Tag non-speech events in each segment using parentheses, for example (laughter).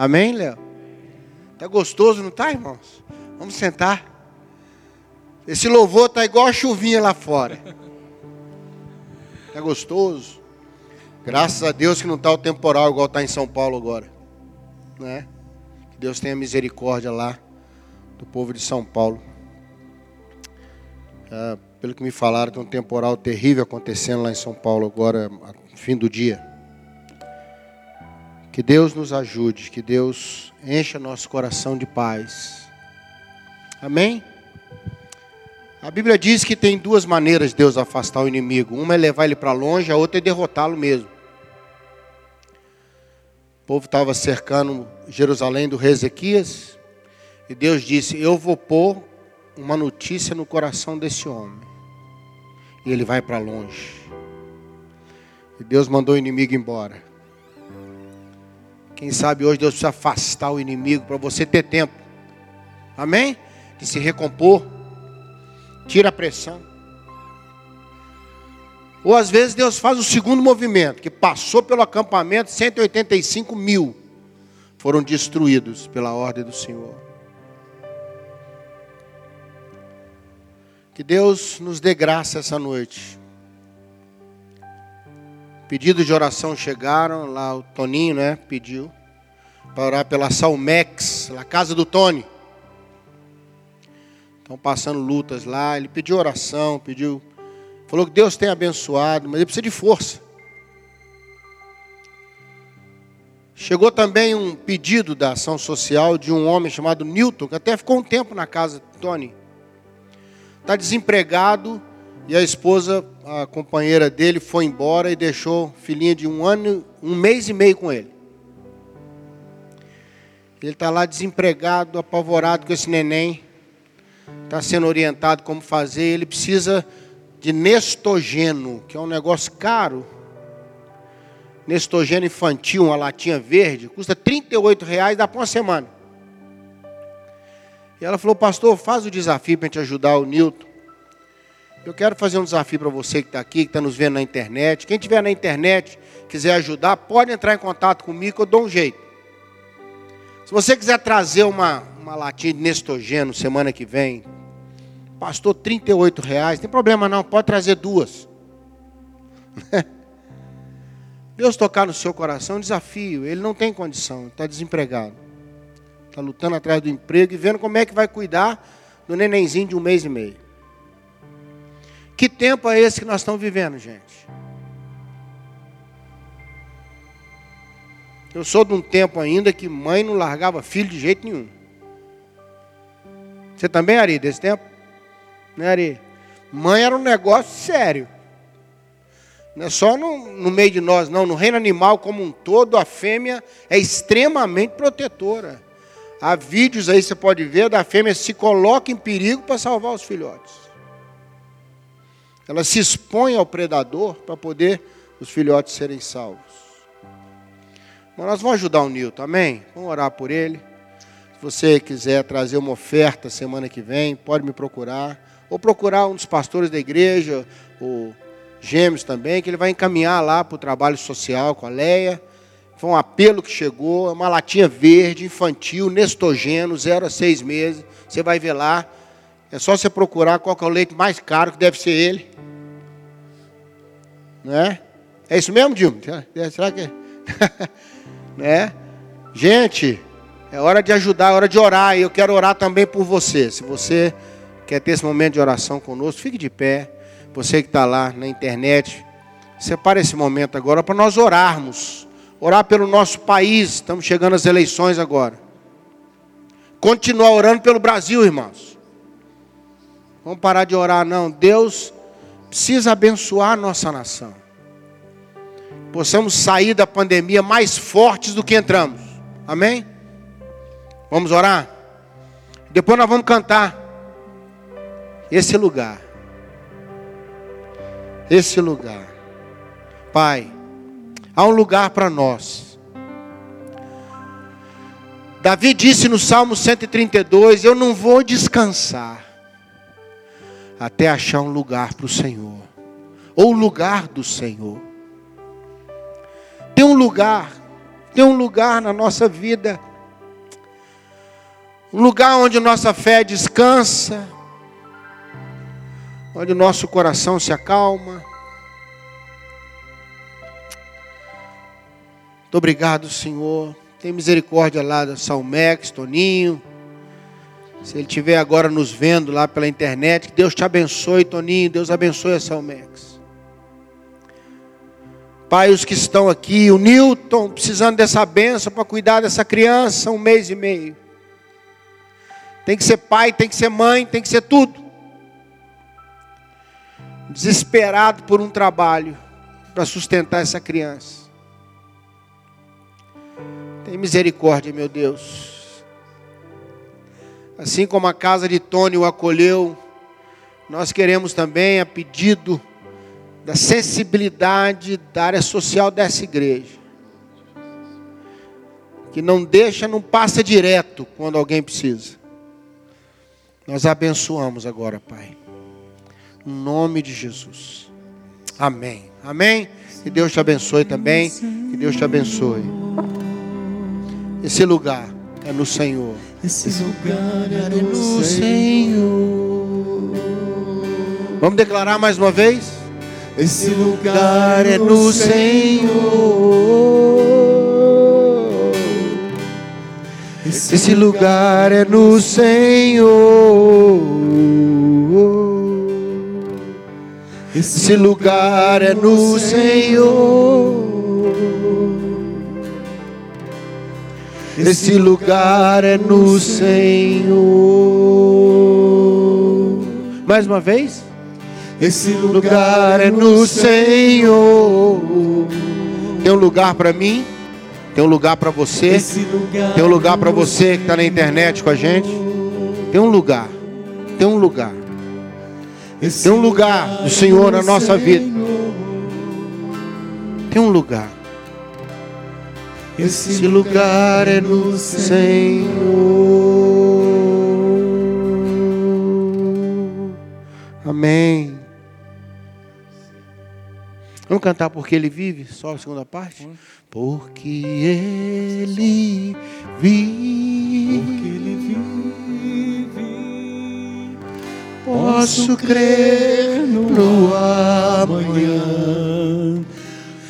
Amém, Léo? Tá gostoso, não tá, irmãos? Vamos sentar. Esse louvor tá igual a chuvinha lá fora. Tá gostoso. Graças a Deus que não está o temporal igual está em São Paulo agora. Né? Que Deus tenha misericórdia lá do povo de São Paulo. É, pelo que me falaram, tem um temporal terrível acontecendo lá em São Paulo agora, fim do dia. Que Deus nos ajude, que Deus encha nosso coração de paz. Amém? A Bíblia diz que tem duas maneiras de Deus afastar o inimigo. Uma é levar ele para longe, a outra é derrotá-lo mesmo. O povo estava cercando Jerusalém do rei Ezequias. E Deus disse: Eu vou pôr uma notícia no coração desse homem. E ele vai para longe. E Deus mandou o inimigo embora. Quem sabe hoje Deus precisa afastar o inimigo para você ter tempo. Amém? De se recompor tira a pressão. Ou às vezes Deus faz o segundo movimento, que passou pelo acampamento, 185 mil foram destruídos pela ordem do Senhor. Que Deus nos dê graça essa noite. Pedidos de oração chegaram, lá o Toninho, né, pediu para orar pela Salmex, a casa do Tony estão passando lutas lá. Ele pediu oração, pediu. Falou que Deus tem abençoado, mas ele precisa de força. Chegou também um pedido da ação social de um homem chamado Newton, que até ficou um tempo na casa de Tony. Está desempregado e a esposa, a companheira dele, foi embora e deixou filhinha de um ano, um mês e meio com ele. Ele está lá desempregado, apavorado com esse neném está sendo orientado como fazer, ele precisa de nestogeno, que é um negócio caro. Nestogeno infantil, uma latinha verde, custa 38 reais, dá para uma semana. E ela falou, pastor, faz o desafio para a gente ajudar o Newton. Eu quero fazer um desafio para você que está aqui, que está nos vendo na internet. Quem estiver na internet, quiser ajudar, pode entrar em contato comigo que eu dou um jeito. Se você quiser trazer uma, uma latinha de Nestogeno semana que vem, pastor, 38 reais, não tem problema não, pode trazer duas. (laughs) Deus tocar no seu coração é um desafio, ele não tem condição, está desempregado. Está lutando atrás do emprego e vendo como é que vai cuidar do nenenzinho de um mês e meio. Que tempo é esse que nós estamos vivendo, gente? Eu sou de um tempo ainda que mãe não largava filho de jeito nenhum. Você também, Ari, desse tempo? Né, Ari? Mãe era um negócio sério. Não é só no, no meio de nós, não. No reino animal como um todo, a fêmea é extremamente protetora. Há vídeos aí, você pode ver, da fêmea se coloca em perigo para salvar os filhotes. Ela se expõe ao predador para poder os filhotes serem salvos. Mas nós vamos ajudar o Nilton, amém? Vamos orar por ele. Se você quiser trazer uma oferta semana que vem, pode me procurar. Ou procurar um dos pastores da igreja, o Gêmeos também, que ele vai encaminhar lá para o trabalho social com a Leia. Foi um apelo que chegou, é uma latinha verde, infantil, nestogeno, 0 a 6 meses. Você vai ver lá. É só você procurar qual é o leite mais caro, que deve ser ele. Não é? É isso mesmo, Dilma? Será que é? (laughs) né? Gente, é hora de ajudar, é hora de orar. E eu quero orar também por você. Se você quer ter esse momento de oração conosco, fique de pé. Você que está lá na internet, separe esse momento agora para nós orarmos. Orar pelo nosso país. Estamos chegando às eleições agora. Continuar orando pelo Brasil, irmãos. Vamos parar de orar, não. Deus precisa abençoar a nossa nação. Possamos sair da pandemia mais fortes do que entramos. Amém? Vamos orar? Depois nós vamos cantar. Esse lugar. Esse lugar. Pai, há um lugar para nós. Davi disse no Salmo 132: Eu não vou descansar até achar um lugar para o Senhor, ou o lugar do Senhor. Tem um lugar, tem um lugar na nossa vida Um lugar onde nossa fé descansa, onde nosso coração se acalma. Muito obrigado, Senhor. Tem misericórdia lá da Salmex, Toninho. Se ele estiver agora nos vendo lá pela internet, que Deus te abençoe, Toninho. Deus abençoe a Salmex. Pai, os que estão aqui, o Newton, precisando dessa benção para cuidar dessa criança, um mês e meio. Tem que ser pai, tem que ser mãe, tem que ser tudo. Desesperado por um trabalho para sustentar essa criança. Tem misericórdia, meu Deus. Assim como a casa de Tony o acolheu, nós queremos também, a pedido da sensibilidade da área social dessa igreja, que não deixa, não passa direto quando alguém precisa. Nós abençoamos agora, Pai. Em nome de Jesus. Amém. Amém. Que Deus te abençoe também. Que Deus te abençoe. Esse lugar é no Senhor. Esse lugar é no Senhor. Vamos declarar mais uma vez? Esse lugar é no Senhor. Esse lugar é no Senhor. Esse lugar é no Senhor. Esse lugar é no Senhor. Mais uma vez. Esse lugar é no Senhor. Tem um lugar para mim. Tem um lugar para você. Tem um lugar para você que está na internet com a gente. Tem um lugar. Tem um lugar. Tem um lugar do Senhor na nossa vida. Tem um lugar. Esse lugar é no Senhor. Amém. Vamos cantar porque Ele vive? Só a segunda parte? Porque Ele vive. Porque ele vive. Posso crer no amanhã.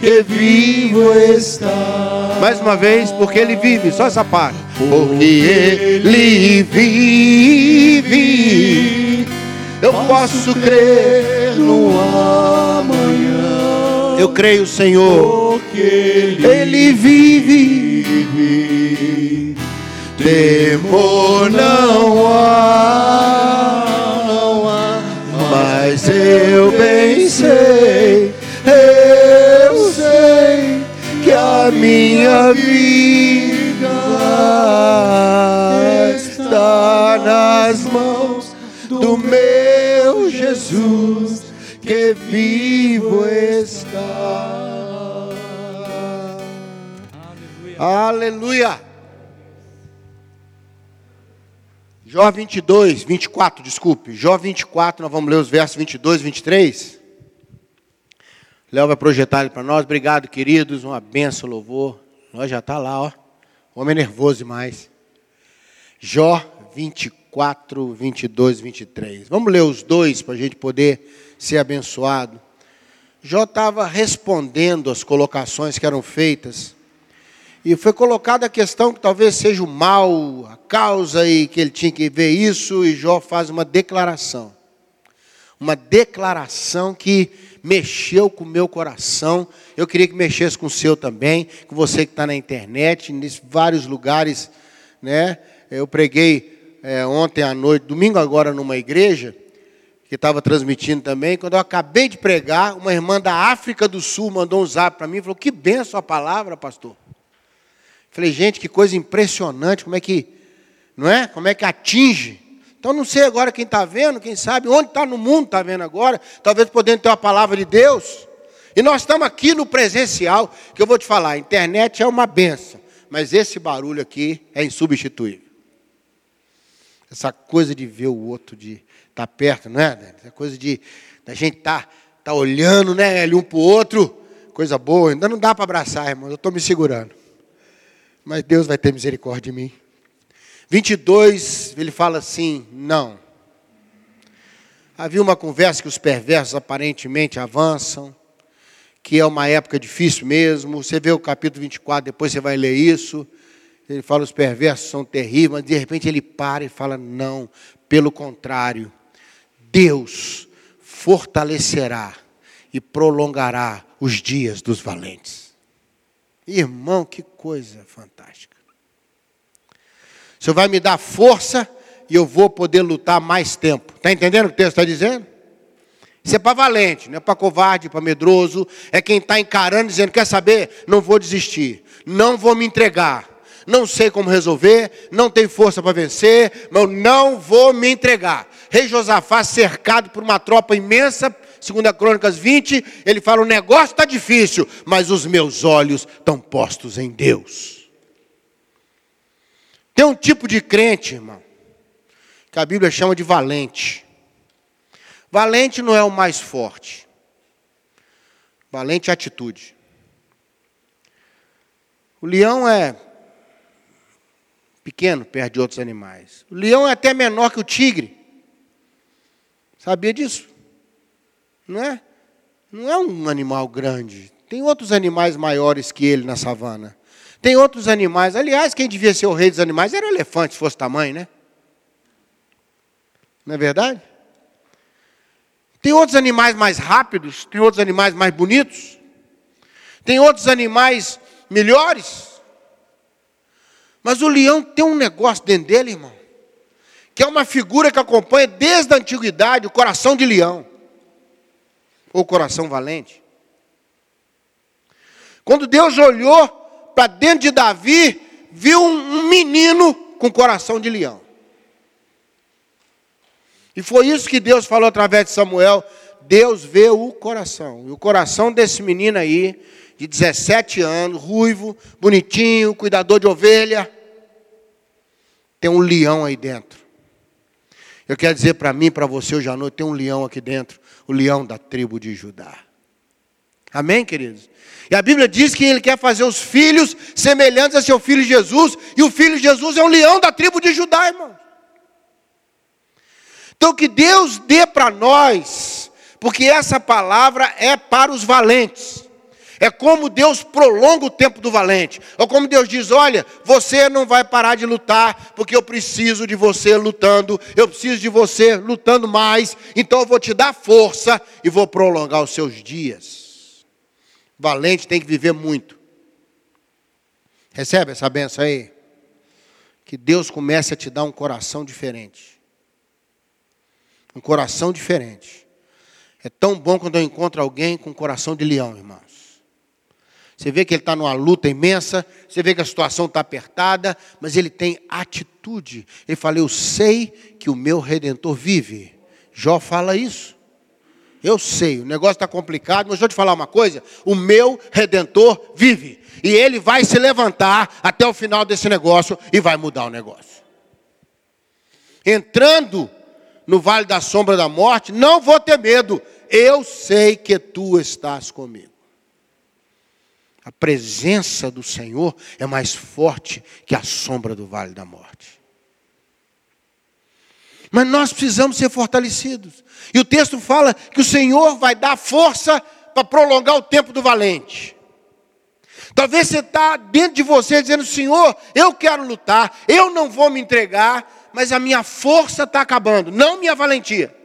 que vivo está. Mais uma vez, porque ele vive, só essa parte. Porque ele vive, eu posso crer no amanhã. Eu creio, Senhor. Porque ele vive, temor não há, não há, mas eu bem sei, minha vida está nas mãos do meu Jesus que vivo está. Aleluia. Jó 22, 24, desculpe. Jó 24, nós vamos ler os versos 22 e 23. Léo vai projetar ele para nós. Obrigado, queridos. Uma benção, louvor. Nós já está lá, ó. Homem nervoso demais. Jó 24, 22 e 23. Vamos ler os dois para a gente poder ser abençoado. Jó estava respondendo as colocações que eram feitas. E foi colocada a questão que talvez seja o mal, a causa, e que ele tinha que ver isso, e Jó faz uma declaração. Uma declaração que mexeu com o meu coração. Eu queria que mexesse com o seu também, com você que está na internet, em vários lugares. Né? Eu preguei é, ontem à noite, domingo agora, numa igreja, que estava transmitindo também. Quando eu acabei de pregar, uma irmã da África do Sul mandou um zap para mim e falou: Que benção a palavra, pastor. Falei, gente, que coisa impressionante, como é que, não é? Como é que atinge. Então não sei agora quem está vendo, quem sabe onde está no mundo está vendo agora, talvez podendo ter uma palavra de Deus. E nós estamos aqui no presencial, que eu vou te falar, a internet é uma benção, mas esse barulho aqui é insubstituível. Essa coisa de ver o outro, de estar tá perto, não é? Essa coisa de a gente estar tá, tá olhando, né, um para o outro, coisa boa. Ainda não dá para abraçar, irmão, eu estou me segurando. Mas Deus vai ter misericórdia de mim. 22, ele fala assim: não. Havia uma conversa que os perversos aparentemente avançam, que é uma época difícil mesmo. Você vê o capítulo 24, depois você vai ler isso. Ele fala: os perversos são terríveis, mas de repente ele para e fala: não, pelo contrário, Deus fortalecerá e prolongará os dias dos valentes. Irmão, que coisa fantástica. Senhor vai me dar força e eu vou poder lutar mais tempo. Está entendendo o que o texto está dizendo? Isso é para valente, não é para covarde, para medroso. É quem está encarando, dizendo: quer saber? Não vou desistir, não vou me entregar. Não sei como resolver, não tenho força para vencer, mas eu não vou me entregar. Rei Josafá, cercado por uma tropa imensa, segundo a Crônicas 20, ele fala: o negócio está difícil, mas os meus olhos estão postos em Deus. Tem um tipo de crente, irmão, que a Bíblia chama de valente. Valente não é o mais forte. Valente é atitude. O leão é pequeno perto de outros animais. O leão é até menor que o tigre. Sabia disso? Não é? Não é um animal grande. Tem outros animais maiores que ele na savana. Tem outros animais. Aliás, quem devia ser o rei dos animais era o elefante, se fosse tamanho, né? Não é verdade? Tem outros animais mais rápidos, tem outros animais mais bonitos, tem outros animais melhores. Mas o leão tem um negócio dentro dele, irmão, que é uma figura que acompanha desde a antiguidade o coração de leão, ou coração valente. Quando Deus olhou para dentro de Davi, viu um, menino com coração de leão. E foi isso que Deus falou através de Samuel. Deus vê o coração. E o coração desse menino aí, de 17 anos, ruivo, bonitinho, cuidador de ovelha, tem um leão aí dentro. Eu quero dizer para mim, para você hoje à noite, tem um leão aqui dentro, o leão da tribo de Judá. Amém, queridos? E a Bíblia diz que ele quer fazer os filhos semelhantes a seu filho Jesus, e o filho Jesus é um leão da tribo de Judá, irmão. Então que Deus dê para nós, porque essa palavra é para os valentes. É como Deus prolonga o tempo do valente. Ou como Deus diz: Olha, você não vai parar de lutar, porque eu preciso de você lutando, eu preciso de você lutando mais, então eu vou te dar força e vou prolongar os seus dias. Valente tem que viver muito. Recebe essa benção aí? Que Deus comece a te dar um coração diferente. Um coração diferente. É tão bom quando eu encontro alguém com um coração de leão, irmãos. Você vê que ele está numa luta imensa, você vê que a situação está apertada, mas ele tem atitude. Ele fala: Eu sei que o meu redentor vive. Jó fala isso. Eu sei, o negócio está complicado, mas deixa eu te falar uma coisa: o meu redentor vive. E ele vai se levantar até o final desse negócio e vai mudar o negócio. Entrando no vale da sombra da morte, não vou ter medo, eu sei que tu estás comigo. A presença do Senhor é mais forte que a sombra do vale da morte. Mas nós precisamos ser fortalecidos. E o texto fala que o Senhor vai dar força para prolongar o tempo do valente. Talvez você está dentro de você dizendo: Senhor, eu quero lutar, eu não vou me entregar, mas a minha força está acabando, não minha valentia.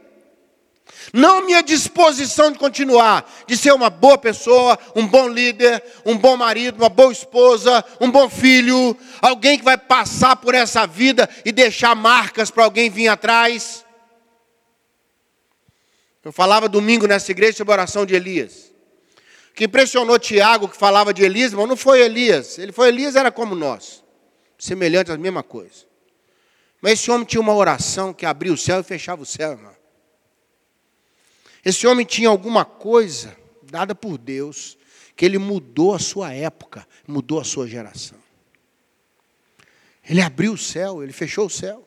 Não minha disposição de continuar, de ser uma boa pessoa, um bom líder, um bom marido, uma boa esposa, um bom filho, alguém que vai passar por essa vida e deixar marcas para alguém vir atrás. Eu falava domingo nessa igreja sobre a oração de Elias. O que impressionou Tiago, que falava de Elias, mas não foi Elias. Ele foi Elias, era como nós, semelhante à mesma coisa. Mas esse homem tinha uma oração que abria o céu e fechava o céu, irmão. Esse homem tinha alguma coisa dada por Deus, que ele mudou a sua época, mudou a sua geração. Ele abriu o céu, ele fechou o céu.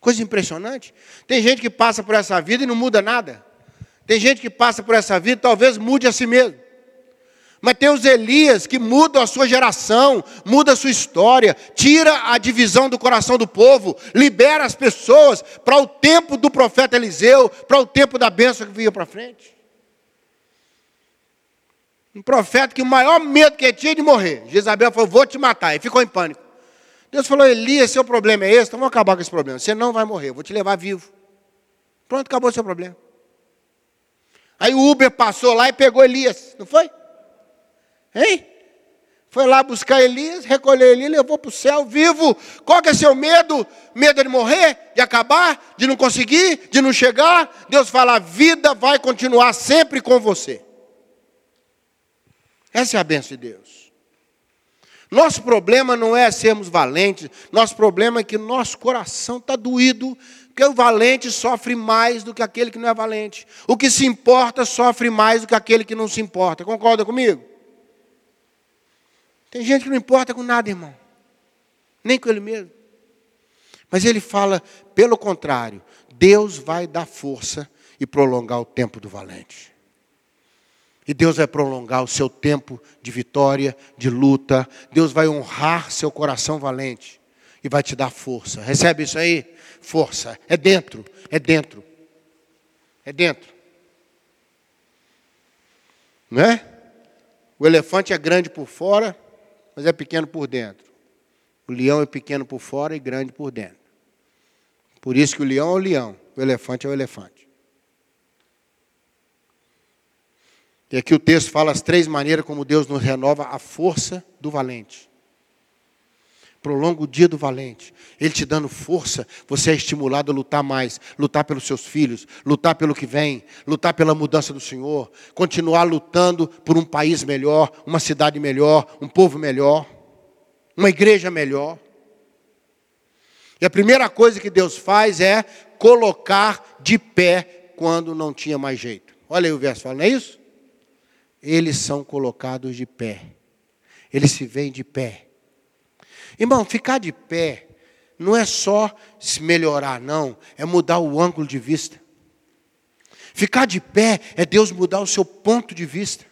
Coisa impressionante. Tem gente que passa por essa vida e não muda nada. Tem gente que passa por essa vida e talvez mude a si mesmo. Mas tem os Elias que mudam a sua geração, muda a sua história, tira a divisão do coração do povo, libera as pessoas para o tempo do profeta Eliseu, para o tempo da bênção que vinha para frente. Um profeta que o maior medo que tinha de morrer. Jezabel falou: Vou te matar. E ficou em pânico. Deus falou: Elias, seu problema é esse, então vamos acabar com esse problema. Você não vai morrer, eu vou te levar vivo. Pronto, acabou o seu problema. Aí o Uber passou lá e pegou Elias, não foi? Hein? Foi lá buscar Elias, recolher Elias, levou para o céu vivo. Qual que é seu medo? Medo de morrer? De acabar? De não conseguir? De não chegar? Deus fala: a vida vai continuar sempre com você. Essa é a benção de Deus. Nosso problema não é sermos valentes, nosso problema é que nosso coração está doído, porque o valente sofre mais do que aquele que não é valente. O que se importa sofre mais do que aquele que não se importa. Concorda comigo? Tem gente que não importa com nada, irmão, nem com ele mesmo. Mas ele fala, pelo contrário, Deus vai dar força e prolongar o tempo do valente. E Deus vai prolongar o seu tempo de vitória, de luta. Deus vai honrar seu coração valente e vai te dar força. Recebe isso aí? Força. É dentro, é dentro. É dentro. Não é? O elefante é grande por fora, mas é pequeno por dentro. O leão é pequeno por fora e grande por dentro. Por isso que o leão é o leão, o elefante é o elefante. E aqui o texto fala as três maneiras como Deus nos renova a força do valente. Prolonga o dia do valente. Ele te dando força, você é estimulado a lutar mais, lutar pelos seus filhos, lutar pelo que vem, lutar pela mudança do Senhor, continuar lutando por um país melhor, uma cidade melhor, um povo melhor, uma igreja melhor. E a primeira coisa que Deus faz é colocar de pé quando não tinha mais jeito. Olha aí o verso, fala, não é isso? eles são colocados de pé. Eles se veem de pé. Irmão, ficar de pé não é só se melhorar, não, é mudar o ângulo de vista. Ficar de pé é Deus mudar o seu ponto de vista.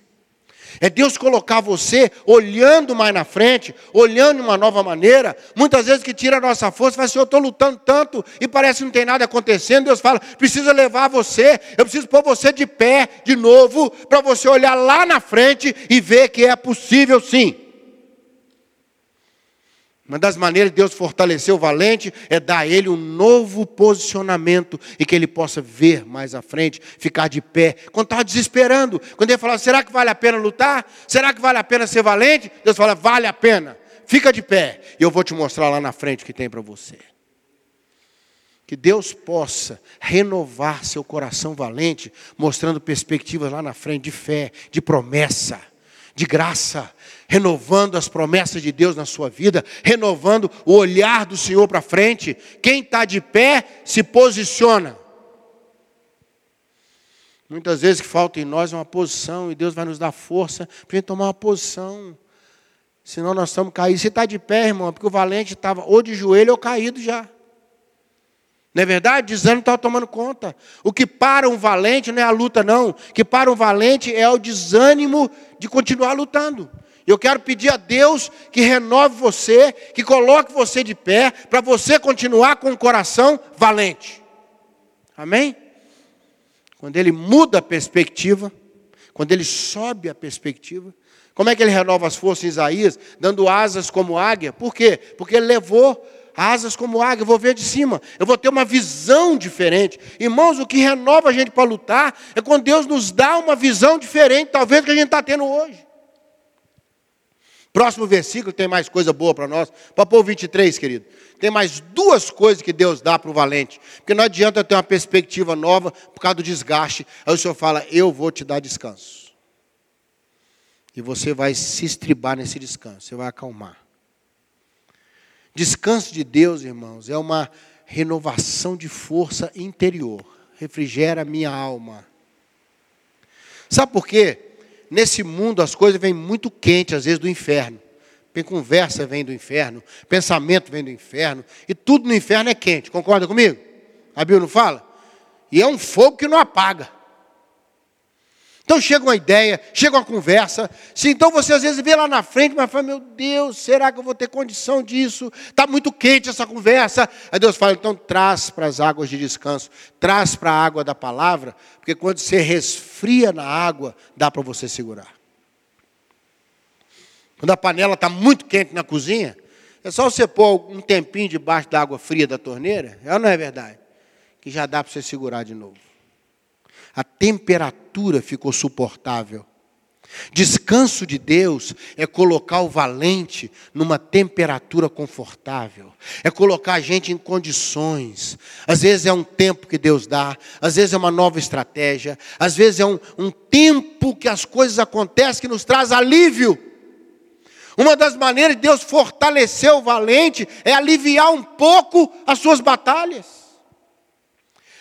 É Deus colocar você olhando mais na frente, olhando de uma nova maneira. Muitas vezes que tira a nossa força, fala assim, eu estou lutando tanto e parece que não tem nada acontecendo. Deus fala, precisa levar você, eu preciso pôr você de pé de novo, para você olhar lá na frente e ver que é possível sim. Uma das maneiras de Deus fortalecer o valente é dar a ele um novo posicionamento e que ele possa ver mais à frente, ficar de pé. Quando estava desesperando, quando ele falava, será que vale a pena lutar? Será que vale a pena ser valente? Deus fala, vale a pena. Fica de pé e eu vou te mostrar lá na frente o que tem para você. Que Deus possa renovar seu coração valente, mostrando perspectivas lá na frente de fé, de promessa, de graça, renovando as promessas de Deus na sua vida, renovando o olhar do Senhor para frente. Quem está de pé se posiciona. Muitas vezes que falta em nós uma posição e Deus vai nos dar força para gente tomar uma posição. Senão nós estamos caídos. Se está de pé, irmão, porque o valente estava ou de joelho ou caído já. Não é verdade? Desânimo estava tomando conta. O que para um valente não é a luta, não. O que para um valente é o desânimo de continuar lutando. Eu quero pedir a Deus que renove você, que coloque você de pé, para você continuar com o coração valente. Amém? Quando ele muda a perspectiva, quando ele sobe a perspectiva, como é que ele renova as forças em Isaías? Dando asas como águia. Por quê? Porque ele levou asas como águia, eu vou ver de cima, eu vou ter uma visão diferente. Irmãos, o que renova a gente para lutar é quando Deus nos dá uma visão diferente, talvez, que a gente está tendo hoje. Próximo versículo tem mais coisa boa para nós. Papo 23, querido. Tem mais duas coisas que Deus dá para o valente. Porque não adianta ter uma perspectiva nova por causa do desgaste. Aí o Senhor fala: Eu vou te dar descanso. E você vai se estribar nesse descanso. Você vai acalmar. Descanso de Deus, irmãos, é uma renovação de força interior. Refrigera minha alma. Sabe por quê? Nesse mundo as coisas vêm muito quentes, às vezes do inferno. Conversa vem do inferno, pensamento vem do inferno, e tudo no inferno é quente. Concorda comigo? A Bíblia não fala? E é um fogo que não apaga. Então chega uma ideia, chega uma conversa. Se então você às vezes vê lá na frente, mas fala, meu Deus, será que eu vou ter condição disso? Está muito quente essa conversa. Aí Deus fala, então traz para as águas de descanso, traz para a água da palavra, porque quando você resfria na água, dá para você segurar. Quando a panela está muito quente na cozinha, é só você pôr um tempinho debaixo da água fria da torneira, ou não é verdade? Que já dá para você segurar de novo a temperatura ficou suportável. Descanso de Deus é colocar o valente numa temperatura confortável, é colocar a gente em condições. Às vezes é um tempo que Deus dá, às vezes é uma nova estratégia, às vezes é um, um tempo que as coisas acontecem que nos traz alívio. Uma das maneiras de Deus fortalecer o valente é aliviar um pouco as suas batalhas.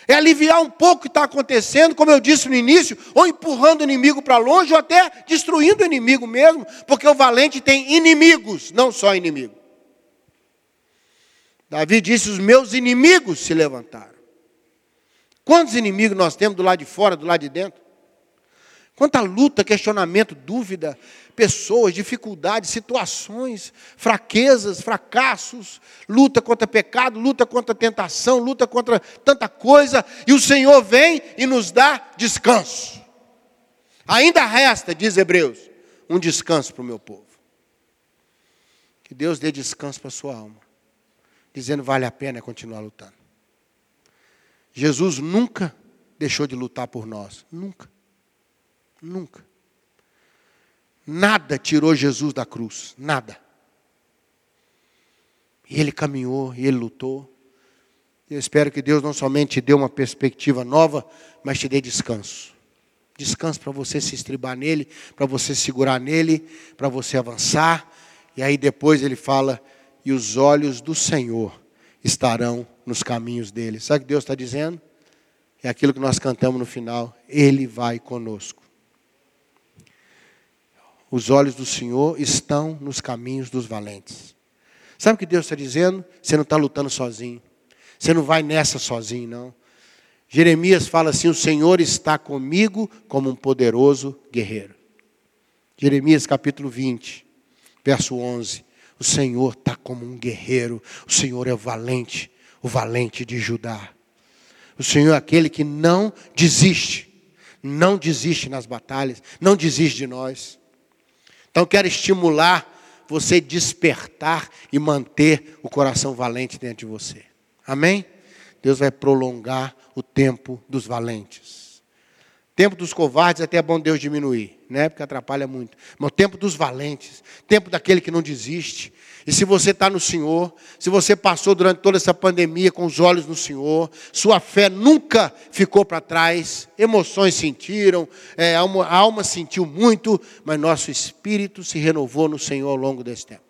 É aliviar um pouco o que está acontecendo, como eu disse no início, ou empurrando o inimigo para longe, ou até destruindo o inimigo mesmo, porque o valente tem inimigos, não só inimigo. Davi disse: Os meus inimigos se levantaram. Quantos inimigos nós temos do lado de fora, do lado de dentro? Quanta luta, questionamento, dúvida, pessoas, dificuldades, situações, fraquezas, fracassos, luta contra pecado, luta contra tentação, luta contra tanta coisa, e o Senhor vem e nos dá descanso. Ainda resta, diz Hebreus, um descanso para o meu povo. Que Deus dê descanso para a sua alma, dizendo vale a pena continuar lutando. Jesus nunca deixou de lutar por nós, nunca. Nunca. Nada tirou Jesus da cruz, nada. E ele caminhou, e ele lutou. Eu espero que Deus não somente te dê uma perspectiva nova, mas te dê descanso. Descanso para você se estribar nele, para você segurar nele, para você avançar. E aí depois ele fala: e os olhos do Senhor estarão nos caminhos dele. Sabe o que Deus está dizendo? É aquilo que nós cantamos no final: Ele vai conosco. Os olhos do Senhor estão nos caminhos dos valentes. Sabe o que Deus está dizendo? Você não está lutando sozinho. Você não vai nessa sozinho, não. Jeremias fala assim: O Senhor está comigo como um poderoso guerreiro. Jeremias capítulo 20, verso 11. O Senhor está como um guerreiro. O Senhor é valente, o valente de Judá. O Senhor é aquele que não desiste, não desiste nas batalhas, não desiste de nós. Então quero estimular você despertar e manter o coração valente dentro de você. Amém? Deus vai prolongar o tempo dos valentes. Tempo dos covardes até é bom Deus diminuir, né? Porque atrapalha muito. Mas o tempo dos valentes, tempo daquele que não desiste, e se você está no Senhor, se você passou durante toda essa pandemia com os olhos no Senhor, sua fé nunca ficou para trás, emoções sentiram, é, a, alma, a alma sentiu muito, mas nosso espírito se renovou no Senhor ao longo desse tempo.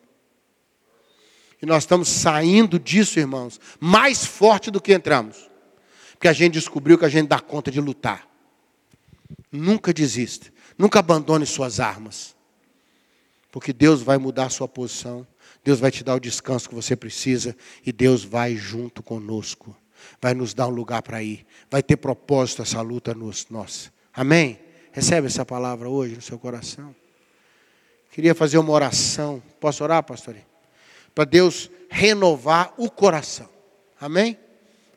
E nós estamos saindo disso, irmãos, mais forte do que entramos. Porque a gente descobriu que a gente dá conta de lutar. Nunca desista, nunca abandone suas armas. Porque Deus vai mudar a sua posição Deus vai te dar o descanso que você precisa e Deus vai junto conosco. Vai nos dar um lugar para ir. Vai ter propósito essa luta nos nossa. Amém? Recebe essa palavra hoje no seu coração. Queria fazer uma oração. Posso orar, pastor? Para Deus renovar o coração. Amém?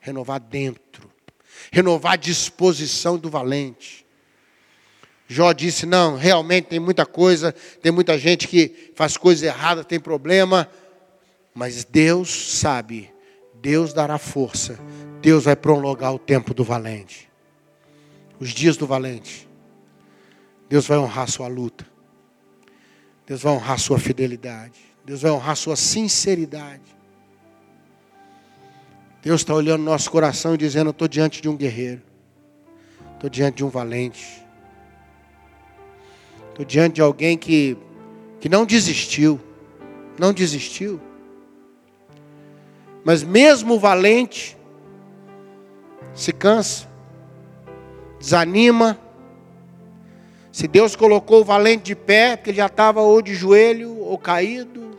Renovar dentro. Renovar a disposição do valente Jó disse: Não, realmente tem muita coisa, tem muita gente que faz coisas erradas, tem problema, mas Deus sabe, Deus dará força, Deus vai prolongar o tempo do valente, os dias do valente. Deus vai honrar sua luta, Deus vai honrar sua fidelidade, Deus vai honrar sua sinceridade. Deus está olhando nosso coração e dizendo: Eu estou diante de um guerreiro, estou diante de um valente. Estou diante de alguém que, que não desistiu. Não desistiu. Mas mesmo o valente se cansa, desanima. Se Deus colocou o valente de pé, porque ele já estava ou de joelho ou caído.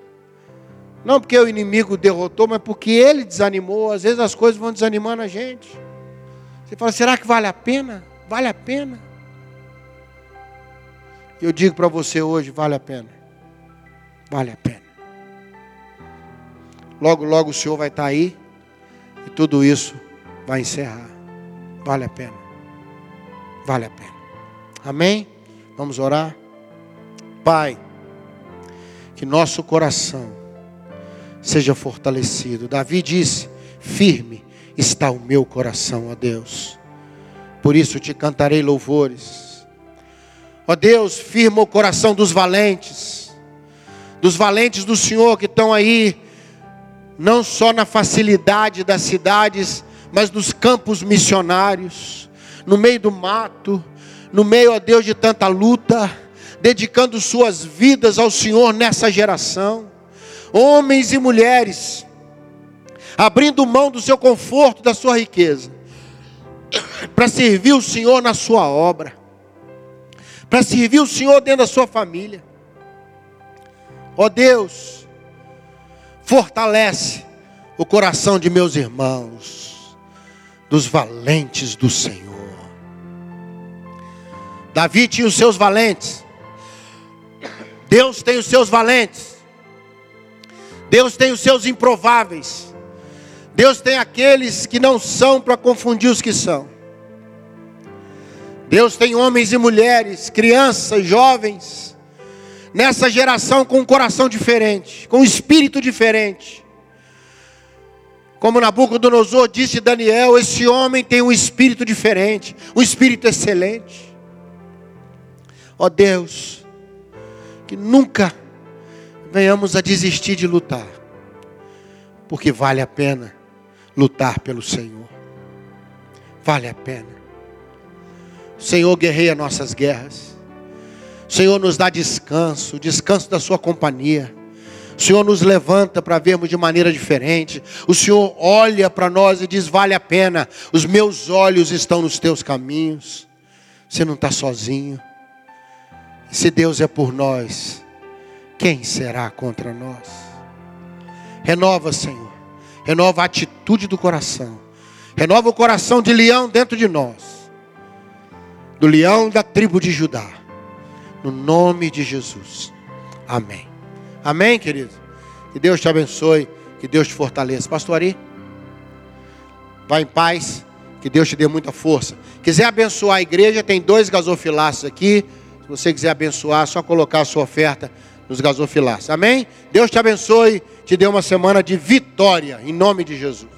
Não porque o inimigo derrotou, mas porque ele desanimou. Às vezes as coisas vão desanimando a gente. Você fala, será que vale a pena? Vale a pena? Eu digo para você hoje, vale a pena. Vale a pena. Logo, logo o Senhor vai estar aí e tudo isso vai encerrar. Vale a pena. Vale a pena. Amém? Vamos orar. Pai, que nosso coração seja fortalecido. Davi disse: Firme está o meu coração, ó Deus. Por isso te cantarei louvores. Ó Deus, firma o coração dos valentes, dos valentes do Senhor que estão aí, não só na facilidade das cidades, mas nos campos missionários, no meio do mato, no meio, ó Deus, de tanta luta, dedicando suas vidas ao Senhor nessa geração. Homens e mulheres, abrindo mão do seu conforto, da sua riqueza, (coughs) para servir o Senhor na sua obra, para servir o Senhor dentro da sua família. Ó Deus, fortalece o coração de meus irmãos, dos valentes do Senhor. Davi tinha os seus valentes. Deus tem os seus valentes. Deus tem os seus improváveis. Deus tem aqueles que não são para confundir os que são. Deus tem homens e mulheres, crianças, jovens, nessa geração com um coração diferente, com um espírito diferente. Como Nabucodonosor disse Daniel, esse homem tem um espírito diferente, um espírito excelente. Ó oh Deus, que nunca venhamos a desistir de lutar, porque vale a pena lutar pelo Senhor. Vale a pena. Senhor guerreia nossas guerras. Senhor nos dá descanso, descanso da sua companhia. O Senhor nos levanta para vermos de maneira diferente. O Senhor olha para nós e diz: vale a pena. Os meus olhos estão nos teus caminhos. Você não está sozinho. Se Deus é por nós, quem será contra nós? Renova, Senhor. Renova a atitude do coração. Renova o coração de leão dentro de nós. Do leão da tribo de Judá. No nome de Jesus. Amém. Amém, querido. Que Deus te abençoe. Que Deus te fortaleça. Pastor Ari, vá em paz. Que Deus te dê muita força. Quiser abençoar a igreja, tem dois gasofilaços aqui. Se você quiser abençoar, é só colocar a sua oferta nos gasofilaços. Amém? Deus te abençoe, te dê uma semana de vitória, em nome de Jesus.